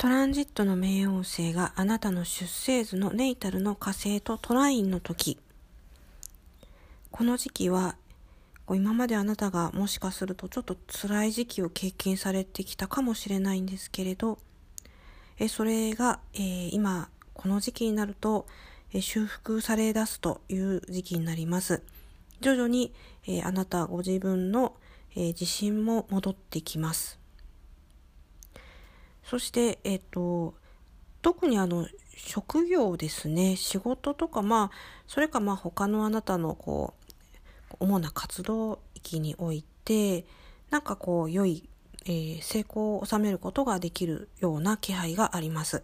トランジットの冥王星があなたの出生図のネイタルの火星とトラインの時。この時期は、今まであなたがもしかするとちょっと辛い時期を経験されてきたかもしれないんですけれど、えそれが、え、今、この時期になると、え修復され出すという時期になります。徐々に、え、あなたご自分の、え、自信も戻ってきます。そして、えっ、と、特にあの、職業ですね、仕事とか、まあ、それかまあ他のあなたのこう、主な活動域において、なんかこう、良い、えー、成功を収めることができるような気配があります。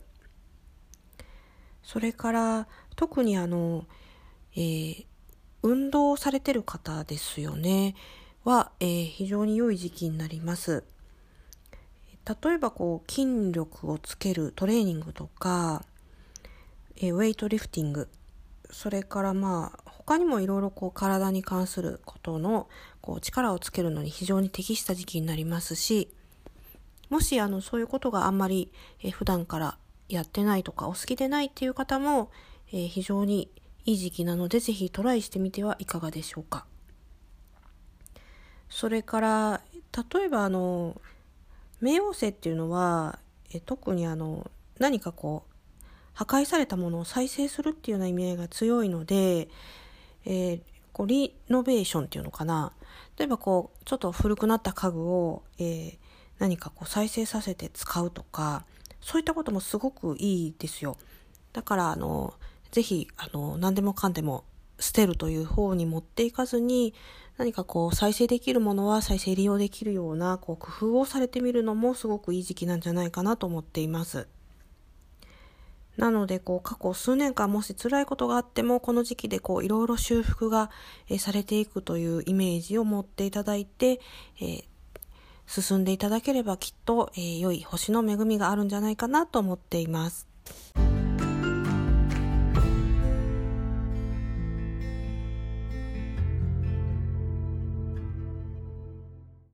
それから、特にあの、えー、運動されてる方ですよね、は、えー、非常に良い時期になります。例えばこう筋力をつけるトレーニングとか、えウェイトリフティングそれからまあ他にもいろいろこう体に関することのこう力をつけるのに非常に適した時期になりますしもしあのそういうことがあんまり、え普段からやってないとかお好きでないっていう方も、え非常にいい時期なのでぜひトライしてみてはいかがでしょうか。それから例えばあの冥王星っていうのは、え特にあの、何かこう、破壊されたものを再生するっていうような意味合いが強いので、えー、こうリノベーションっていうのかな。例えばこう、ちょっと古くなった家具を、えー、何かこう再生させて使うとか、そういったこともすごくいいですよ。だから、あの、ぜひ、あの、何でもかんでも捨てるという方に持っていかずに、何かこう再生できるものは再生利用できるようなこう工夫をされてみるのもすごくいい時期なんじゃないかなと思っています。なので、こう、過去数年間もし辛いことがあっても、この時期でこう、いろいろ修復が、えされていくというイメージを持っていただいて、えー、進んでいただければきっと、えー、良い星の恵みがあるんじゃないかなと思っています。